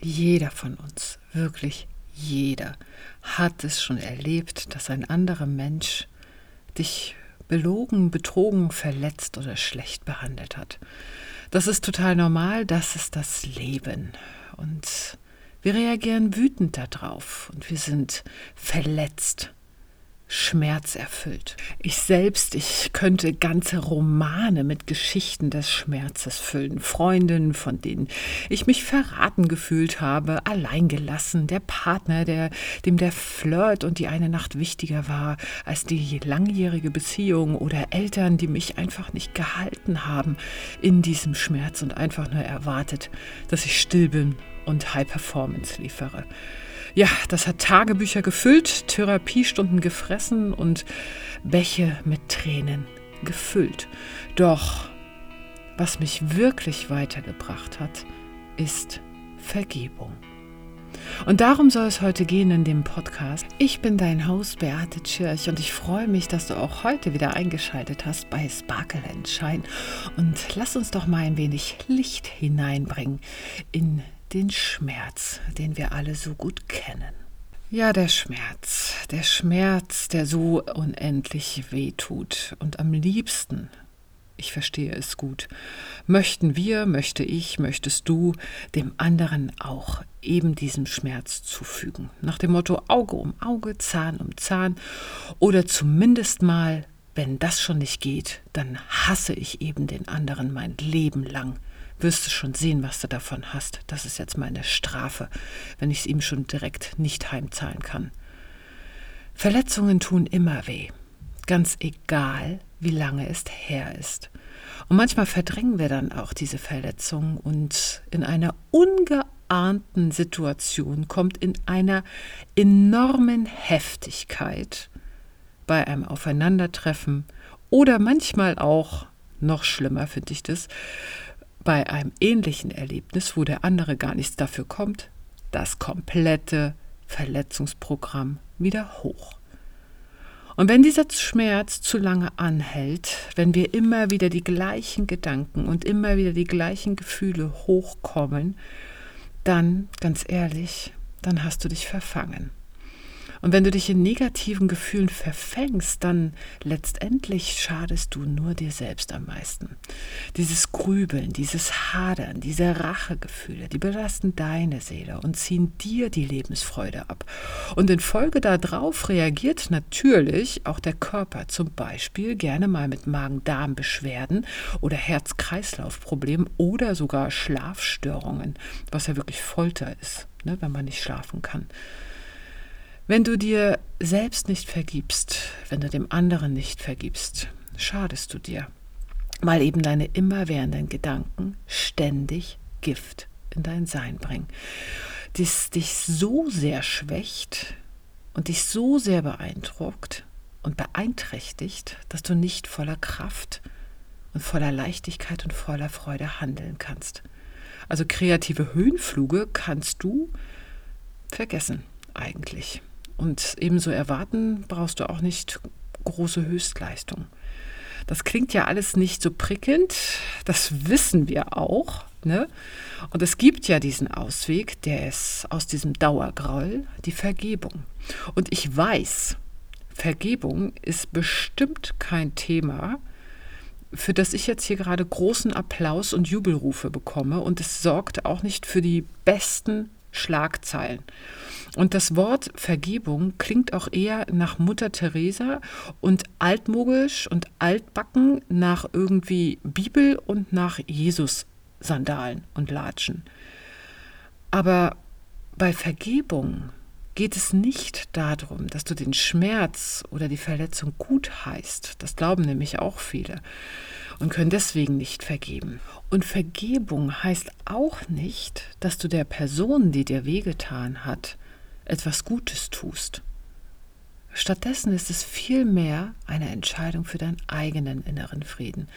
jeder von uns, wirklich jeder, hat es schon erlebt, dass ein anderer Mensch dich belogen, betrogen, verletzt oder schlecht behandelt hat. Das ist total normal, das ist das Leben. Und wir reagieren wütend darauf und wir sind verletzt schmerzerfüllt. Ich selbst, ich könnte ganze Romane mit Geschichten des Schmerzes füllen. Freundinnen, von denen ich mich verraten gefühlt habe, alleingelassen, der Partner, der, dem der Flirt und die eine Nacht wichtiger war als die langjährige Beziehung oder Eltern, die mich einfach nicht gehalten haben in diesem Schmerz und einfach nur erwartet, dass ich still bin und High Performance liefere. Ja, das hat Tagebücher gefüllt, Therapiestunden gefressen und Bäche mit Tränen gefüllt. Doch was mich wirklich weitergebracht hat, ist Vergebung. Und darum soll es heute gehen in dem Podcast. Ich bin dein Host Beate Tschirch und ich freue mich, dass du auch heute wieder eingeschaltet hast bei Sparkle Shine. Und lass uns doch mal ein wenig Licht hineinbringen in den Schmerz, den wir alle so gut kennen. Ja, der Schmerz, der Schmerz, der so unendlich weh tut und am liebsten, ich verstehe es gut, möchten wir, möchte ich, möchtest du dem anderen auch eben diesem Schmerz zufügen. Nach dem Motto Auge um Auge, Zahn um Zahn oder zumindest mal, wenn das schon nicht geht, dann hasse ich eben den anderen mein Leben lang wirst du schon sehen, was du davon hast. Das ist jetzt meine Strafe, wenn ich es ihm schon direkt nicht heimzahlen kann. Verletzungen tun immer weh, ganz egal, wie lange es her ist. Und manchmal verdrängen wir dann auch diese Verletzung und in einer ungeahnten Situation kommt in einer enormen Heftigkeit bei einem Aufeinandertreffen oder manchmal auch, noch schlimmer finde ich das, bei einem ähnlichen Erlebnis, wo der andere gar nichts dafür kommt, das komplette Verletzungsprogramm wieder hoch. Und wenn dieser Schmerz zu lange anhält, wenn wir immer wieder die gleichen Gedanken und immer wieder die gleichen Gefühle hochkommen, dann, ganz ehrlich, dann hast du dich verfangen. Und wenn du dich in negativen Gefühlen verfängst, dann letztendlich schadest du nur dir selbst am meisten. Dieses Grübeln, dieses Hadern, diese Rachegefühle, die belasten deine Seele und ziehen dir die Lebensfreude ab. Und in Folge darauf reagiert natürlich auch der Körper zum Beispiel gerne mal mit Magen-Darm-Beschwerden oder Herz-Kreislauf-Problemen oder sogar Schlafstörungen, was ja wirklich Folter ist, ne, wenn man nicht schlafen kann. Wenn du dir selbst nicht vergibst, wenn du dem anderen nicht vergibst, schadest du dir, weil eben deine immerwährenden Gedanken ständig Gift in dein Sein bringen, das dich so sehr schwächt und dich so sehr beeindruckt und beeinträchtigt, dass du nicht voller Kraft und voller Leichtigkeit und voller Freude handeln kannst. Also kreative Höhenfluge kannst du vergessen eigentlich. Und ebenso erwarten brauchst du auch nicht große Höchstleistung. Das klingt ja alles nicht so prickelnd, das wissen wir auch. Ne? Und es gibt ja diesen Ausweg, der ist aus diesem Dauergroll, die Vergebung. Und ich weiß, Vergebung ist bestimmt kein Thema, für das ich jetzt hier gerade großen Applaus und Jubelrufe bekomme. Und es sorgt auch nicht für die besten Schlagzeilen. Und das Wort Vergebung klingt auch eher nach Mutter Teresa und altmogisch und altbacken nach irgendwie Bibel und nach Jesus-Sandalen und Latschen. Aber bei Vergebung geht es nicht darum, dass du den Schmerz oder die Verletzung gut heißt. Das glauben nämlich auch viele und können deswegen nicht vergeben. Und Vergebung heißt auch nicht, dass du der Person, die dir wehgetan hat, etwas Gutes tust. Stattdessen ist es vielmehr eine Entscheidung für deinen eigenen inneren Frieden.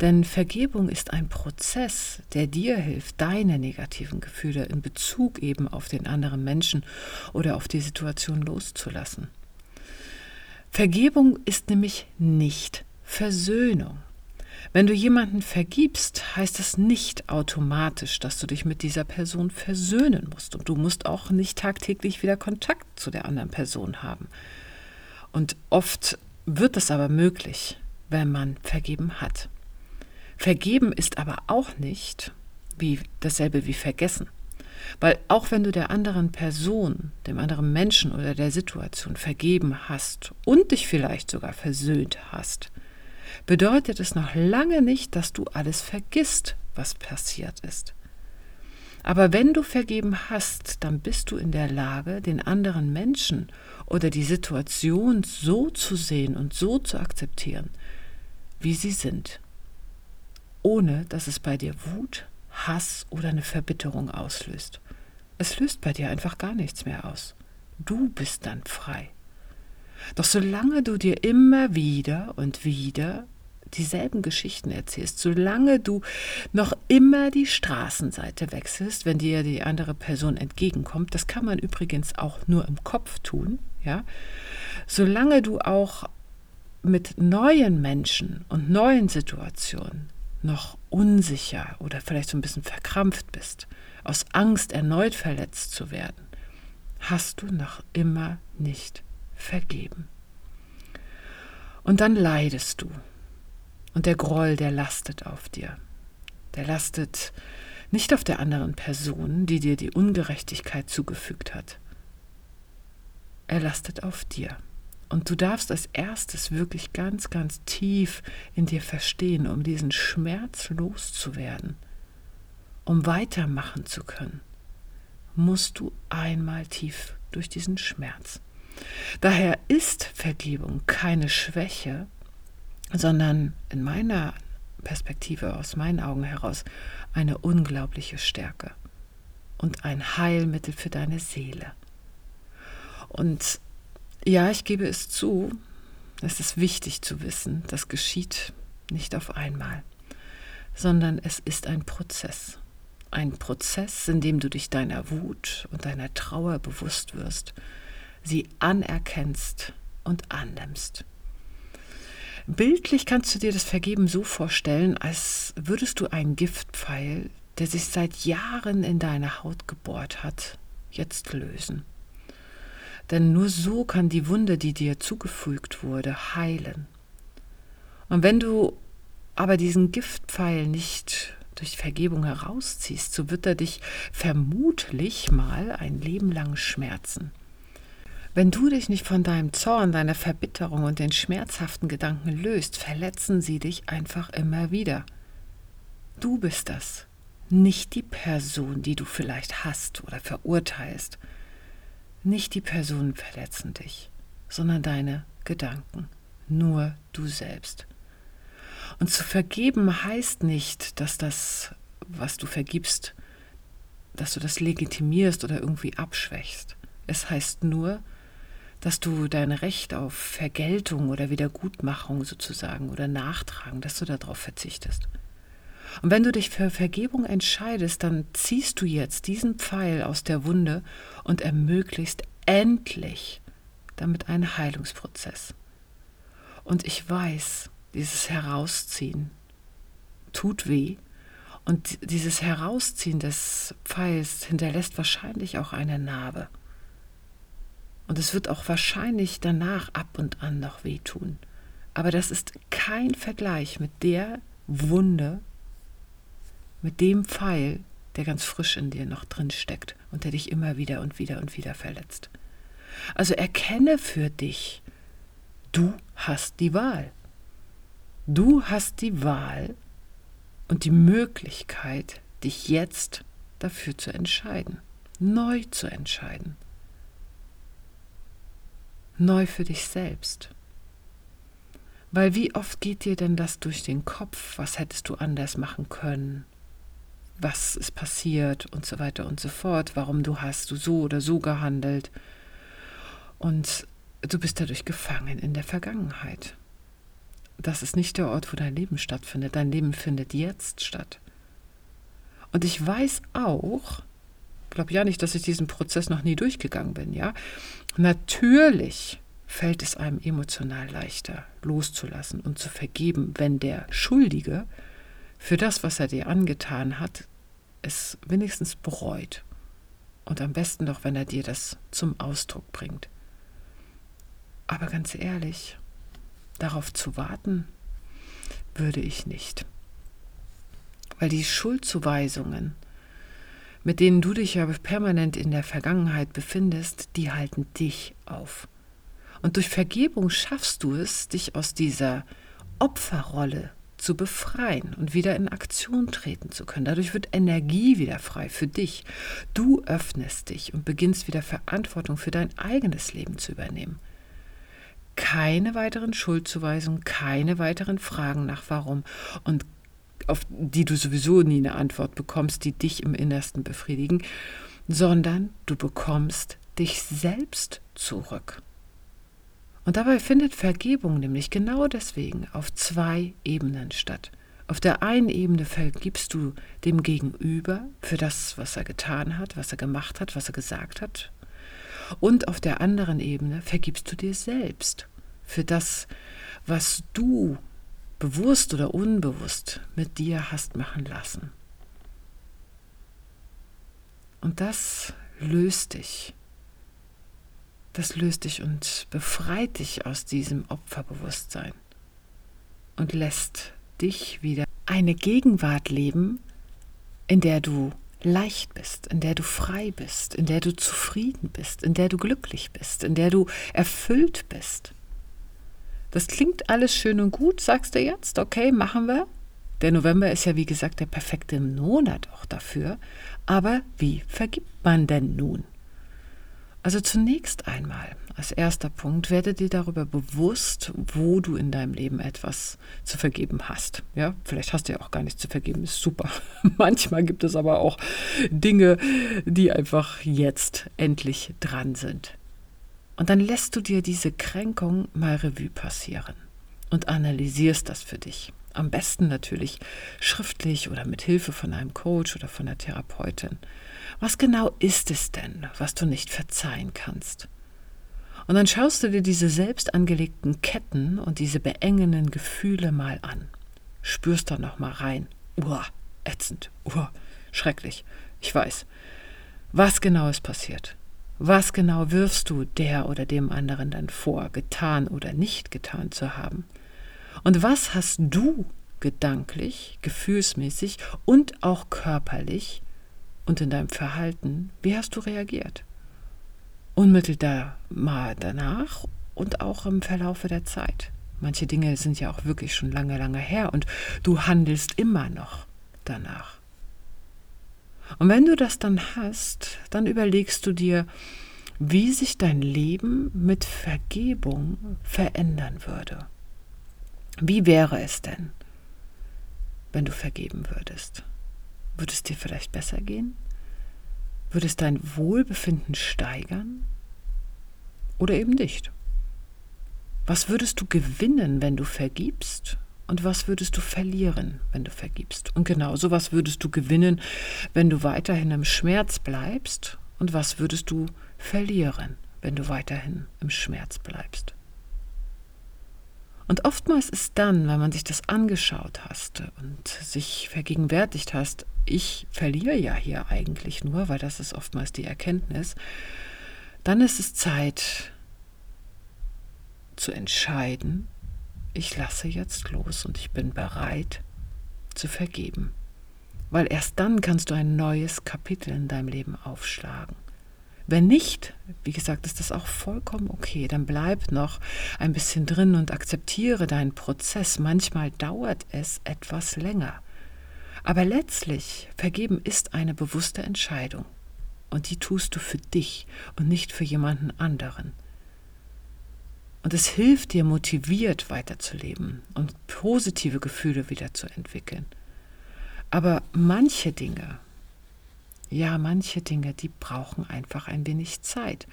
Denn Vergebung ist ein Prozess, der dir hilft, deine negativen Gefühle in Bezug eben auf den anderen Menschen oder auf die Situation loszulassen. Vergebung ist nämlich nicht Versöhnung. Wenn du jemanden vergibst, heißt das nicht automatisch, dass du dich mit dieser Person versöhnen musst. Und du musst auch nicht tagtäglich wieder Kontakt zu der anderen Person haben. Und oft wird es aber möglich, wenn man vergeben hat. Vergeben ist aber auch nicht wie dasselbe wie vergessen. Weil auch wenn du der anderen Person, dem anderen Menschen oder der Situation vergeben hast und dich vielleicht sogar versöhnt hast, bedeutet es noch lange nicht, dass du alles vergisst, was passiert ist. Aber wenn du vergeben hast, dann bist du in der Lage, den anderen Menschen oder die Situation so zu sehen und so zu akzeptieren, wie sie sind, ohne dass es bei dir Wut, Hass oder eine Verbitterung auslöst. Es löst bei dir einfach gar nichts mehr aus. Du bist dann frei. Doch solange du dir immer wieder und wieder dieselben Geschichten erzählst, solange du noch immer die Straßenseite wechselst, wenn dir die andere Person entgegenkommt, das kann man übrigens auch nur im Kopf tun, ja, solange du auch mit neuen Menschen und neuen Situationen noch unsicher oder vielleicht so ein bisschen verkrampft bist, aus Angst erneut verletzt zu werden, hast du noch immer nicht vergeben. Und dann leidest du. Und der Groll, der lastet auf dir. Der lastet nicht auf der anderen Person, die dir die Ungerechtigkeit zugefügt hat. Er lastet auf dir. Und du darfst als erstes wirklich ganz, ganz tief in dir verstehen, um diesen Schmerz loszuwerden, um weitermachen zu können, musst du einmal tief durch diesen Schmerz. Daher ist Vergebung keine Schwäche, sondern in meiner Perspektive, aus meinen Augen heraus, eine unglaubliche Stärke und ein Heilmittel für deine Seele. Und ja, ich gebe es zu, es ist wichtig zu wissen, das geschieht nicht auf einmal, sondern es ist ein Prozess. Ein Prozess, in dem du dich deiner Wut und deiner Trauer bewusst wirst, sie anerkennst und annimmst. Bildlich kannst du dir das Vergeben so vorstellen, als würdest du einen Giftpfeil, der sich seit Jahren in deine Haut gebohrt hat, jetzt lösen. Denn nur so kann die Wunde, die dir zugefügt wurde, heilen. Und wenn du aber diesen Giftpfeil nicht durch Vergebung herausziehst, so wird er dich vermutlich mal ein Leben lang schmerzen. Wenn du dich nicht von deinem Zorn, deiner Verbitterung und den schmerzhaften Gedanken löst, verletzen sie dich einfach immer wieder. Du bist das, nicht die Person, die du vielleicht hast oder verurteilst. Nicht die Personen verletzen dich, sondern deine Gedanken. Nur du selbst. Und zu vergeben heißt nicht, dass das, was du vergibst, dass du das legitimierst oder irgendwie abschwächst. Es heißt nur, dass du dein Recht auf Vergeltung oder Wiedergutmachung sozusagen oder Nachtragen, dass du darauf verzichtest. Und wenn du dich für Vergebung entscheidest, dann ziehst du jetzt diesen Pfeil aus der Wunde und ermöglichst endlich damit einen Heilungsprozess. Und ich weiß, dieses Herausziehen tut weh. Und dieses Herausziehen des Pfeils hinterlässt wahrscheinlich auch eine Narbe. Und es wird auch wahrscheinlich danach ab und an noch wehtun. Aber das ist kein Vergleich mit der Wunde, mit dem Pfeil, der ganz frisch in dir noch drin steckt und der dich immer wieder und wieder und wieder verletzt. Also erkenne für dich, du hast die Wahl. Du hast die Wahl und die Möglichkeit, dich jetzt dafür zu entscheiden, neu zu entscheiden. Neu für dich selbst. Weil wie oft geht dir denn das durch den Kopf, was hättest du anders machen können? was ist passiert und so weiter und so fort, warum du hast du so oder so gehandelt. Und du bist dadurch gefangen in der Vergangenheit. Das ist nicht der Ort, wo dein Leben stattfindet. Dein Leben findet jetzt statt. Und ich weiß auch, glaube ja nicht, dass ich diesen Prozess noch nie durchgegangen bin, ja. Natürlich fällt es einem emotional leichter, loszulassen und zu vergeben, wenn der Schuldige für das, was er dir angetan hat, es wenigstens bereut. Und am besten doch, wenn er dir das zum Ausdruck bringt. Aber ganz ehrlich, darauf zu warten, würde ich nicht. Weil die Schuldzuweisungen, mit denen du dich ja permanent in der Vergangenheit befindest, die halten dich auf. Und durch Vergebung schaffst du es, dich aus dieser Opferrolle zu befreien und wieder in Aktion treten zu können. Dadurch wird Energie wieder frei für dich. Du öffnest dich und beginnst wieder Verantwortung für dein eigenes Leben zu übernehmen. Keine weiteren Schuldzuweisungen, keine weiteren Fragen nach warum und auf die du sowieso nie eine Antwort bekommst, die dich im Innersten befriedigen, sondern du bekommst dich selbst zurück. Und dabei findet Vergebung nämlich genau deswegen auf zwei Ebenen statt. Auf der einen Ebene vergibst du dem Gegenüber für das, was er getan hat, was er gemacht hat, was er gesagt hat. Und auf der anderen Ebene vergibst du dir selbst für das, was du bewusst oder unbewusst mit dir hast machen lassen. Und das löst dich das löst dich und befreit dich aus diesem Opferbewusstsein und lässt dich wieder eine Gegenwart leben, in der du leicht bist, in der du frei bist, in der du zufrieden bist, in der du glücklich bist, in der du erfüllt bist. Das klingt alles schön und gut, sagst du jetzt, okay, machen wir. Der November ist ja wie gesagt der perfekte Monat auch dafür. Aber wie vergibt man denn nun? Also zunächst einmal, als erster Punkt, werde dir darüber bewusst, wo du in deinem Leben etwas zu vergeben hast. Ja, vielleicht hast du ja auch gar nichts zu vergeben, ist super. Manchmal gibt es aber auch Dinge, die einfach jetzt endlich dran sind. Und dann lässt du dir diese Kränkung mal Revue passieren und analysierst das für dich. Am besten natürlich schriftlich oder mit Hilfe von einem Coach oder von der Therapeutin. Was genau ist es denn, was du nicht verzeihen kannst? Und dann schaust du dir diese selbst angelegten Ketten und diese beengenden Gefühle mal an. Spürst da noch mal rein. Uah, ätzend. Uah, schrecklich. Ich weiß. Was genau ist passiert? Was genau wirfst du der oder dem anderen dann vor, getan oder nicht getan zu haben? Und was hast du gedanklich, gefühlsmäßig und auch körperlich und in deinem Verhalten, wie hast du reagiert? Unmittelbar danach und auch im Verlaufe der Zeit. Manche Dinge sind ja auch wirklich schon lange, lange her und du handelst immer noch danach. Und wenn du das dann hast, dann überlegst du dir, wie sich dein Leben mit Vergebung verändern würde. Wie wäre es denn, wenn du vergeben würdest? Würde es dir vielleicht besser gehen? Würde es dein Wohlbefinden steigern? Oder eben nicht? Was würdest du gewinnen, wenn du vergibst? Und was würdest du verlieren, wenn du vergibst? Und genauso, was würdest du gewinnen, wenn du weiterhin im Schmerz bleibst? Und was würdest du verlieren, wenn du weiterhin im Schmerz bleibst? Und oftmals ist dann, wenn man sich das angeschaut hast und sich vergegenwärtigt hast, ich verliere ja hier eigentlich nur, weil das ist oftmals die Erkenntnis, dann ist es Zeit zu entscheiden, ich lasse jetzt los und ich bin bereit zu vergeben. Weil erst dann kannst du ein neues Kapitel in deinem Leben aufschlagen. Wenn nicht, wie gesagt, ist das auch vollkommen okay. Dann bleib noch ein bisschen drin und akzeptiere deinen Prozess. Manchmal dauert es etwas länger. Aber letztlich, vergeben ist eine bewusste Entscheidung. Und die tust du für dich und nicht für jemanden anderen. Und es hilft dir, motiviert weiterzuleben und positive Gefühle wieder zu entwickeln. Aber manche Dinge, ja, manche Dinge, die brauchen einfach ein wenig Zeit.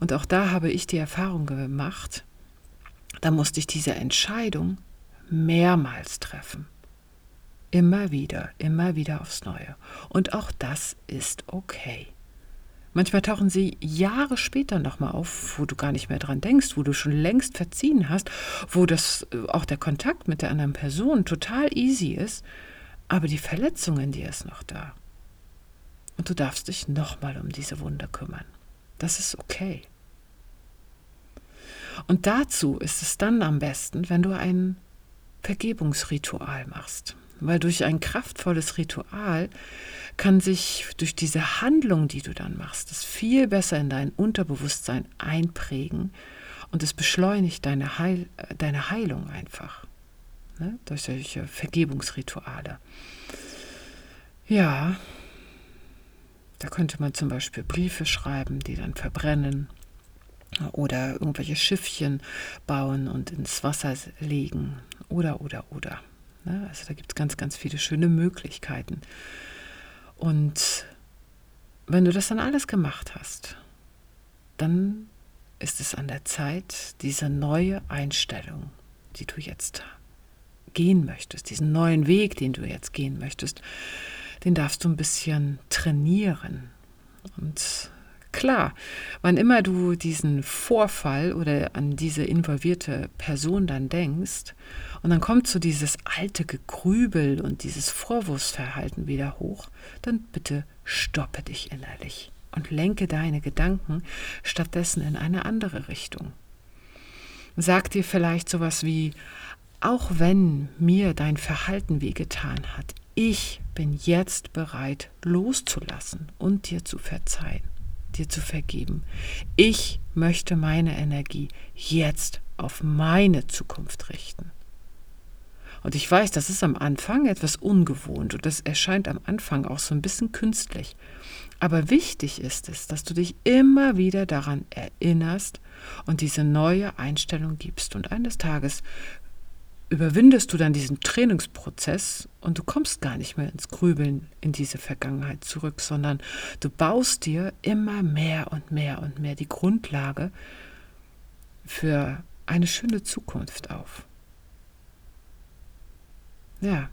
Und auch da habe ich die Erfahrung gemacht, da musste ich diese Entscheidung mehrmals treffen. Immer wieder, immer wieder aufs Neue. Und auch das ist okay. Manchmal tauchen sie Jahre später nochmal auf, wo du gar nicht mehr dran denkst, wo du schon längst verziehen hast, wo das äh, auch der Kontakt mit der anderen Person total easy ist, aber die Verletzung in dir ist noch da. Und du darfst dich nochmal um diese Wunde kümmern. Das ist okay. Und dazu ist es dann am besten, wenn du ein Vergebungsritual machst. Weil durch ein kraftvolles Ritual kann sich durch diese Handlung, die du dann machst, das viel besser in dein Unterbewusstsein einprägen und es beschleunigt deine, Heil, deine Heilung einfach. Ne? Durch solche Vergebungsrituale. Ja, da könnte man zum Beispiel Briefe schreiben, die dann verbrennen oder irgendwelche Schiffchen bauen und ins Wasser legen oder, oder, oder. Ne? Also da gibt es ganz, ganz viele schöne Möglichkeiten. Und wenn du das dann alles gemacht hast, dann ist es an der Zeit, diese neue Einstellung, die du jetzt gehen möchtest, diesen neuen Weg, den du jetzt gehen möchtest, den darfst du ein bisschen trainieren. Und klar, wann immer du diesen Vorfall oder an diese involvierte Person dann denkst, und dann kommt so dieses alte Gegrübel und dieses Vorwurfsverhalten wieder hoch, dann bitte stoppe dich innerlich und lenke deine Gedanken stattdessen in eine andere Richtung. Sag dir vielleicht sowas wie, auch wenn mir dein Verhalten wehgetan hat, ich bin jetzt bereit loszulassen und dir zu verzeihen dir zu vergeben. Ich möchte meine Energie jetzt auf meine Zukunft richten. Und ich weiß, das ist am Anfang etwas ungewohnt und das erscheint am Anfang auch so ein bisschen künstlich. Aber wichtig ist es, dass du dich immer wieder daran erinnerst und diese neue Einstellung gibst. Und eines Tages überwindest du dann diesen Trainingsprozess und du kommst gar nicht mehr ins Grübeln in diese Vergangenheit zurück, sondern du baust dir immer mehr und mehr und mehr die Grundlage für eine schöne Zukunft auf. Ja.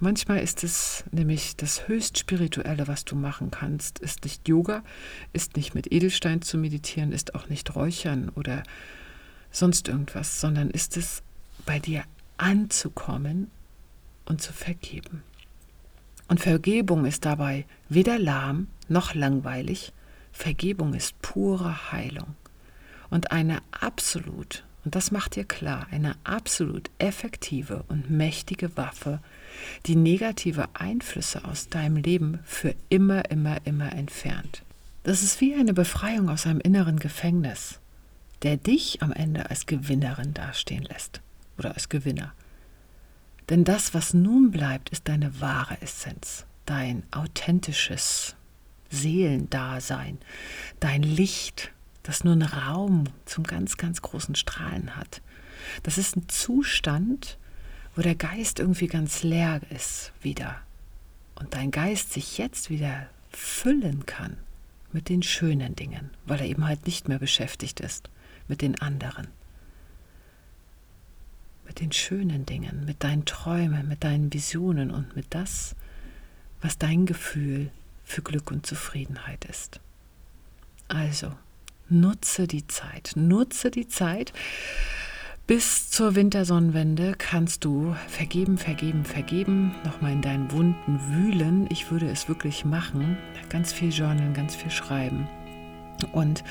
Manchmal ist es nämlich das höchst spirituelle, was du machen kannst, ist nicht Yoga, ist nicht mit Edelstein zu meditieren, ist auch nicht Räuchern oder sonst irgendwas, sondern ist es bei dir anzukommen und zu vergeben. Und Vergebung ist dabei weder lahm noch langweilig. Vergebung ist pure Heilung und eine absolut, und das macht dir klar, eine absolut effektive und mächtige Waffe, die negative Einflüsse aus deinem Leben für immer, immer, immer entfernt. Das ist wie eine Befreiung aus einem inneren Gefängnis, der dich am Ende als Gewinnerin dastehen lässt oder als Gewinner. Denn das, was nun bleibt, ist deine wahre Essenz, dein authentisches Seelendasein, dein Licht, das nur einen Raum zum ganz, ganz großen Strahlen hat. Das ist ein Zustand, wo der Geist irgendwie ganz leer ist wieder. Und dein Geist sich jetzt wieder füllen kann mit den schönen Dingen, weil er eben halt nicht mehr beschäftigt ist mit den anderen mit den schönen Dingen, mit deinen Träumen, mit deinen Visionen und mit das, was dein Gefühl für Glück und Zufriedenheit ist. Also, nutze die Zeit, nutze die Zeit. Bis zur Wintersonnenwende kannst du vergeben, vergeben, vergeben, nochmal in deinen Wunden wühlen. Ich würde es wirklich machen. Ganz viel journalen, ganz viel schreiben. Und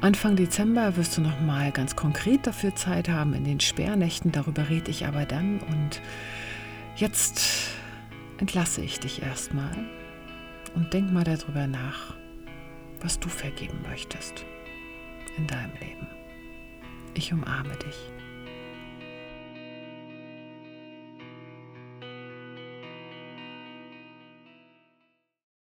Anfang Dezember wirst du noch mal ganz konkret dafür Zeit haben in den Sperrnächten. Darüber rede ich aber dann. Und jetzt entlasse ich dich erstmal und denk mal darüber nach, was du vergeben möchtest in deinem Leben. Ich umarme dich.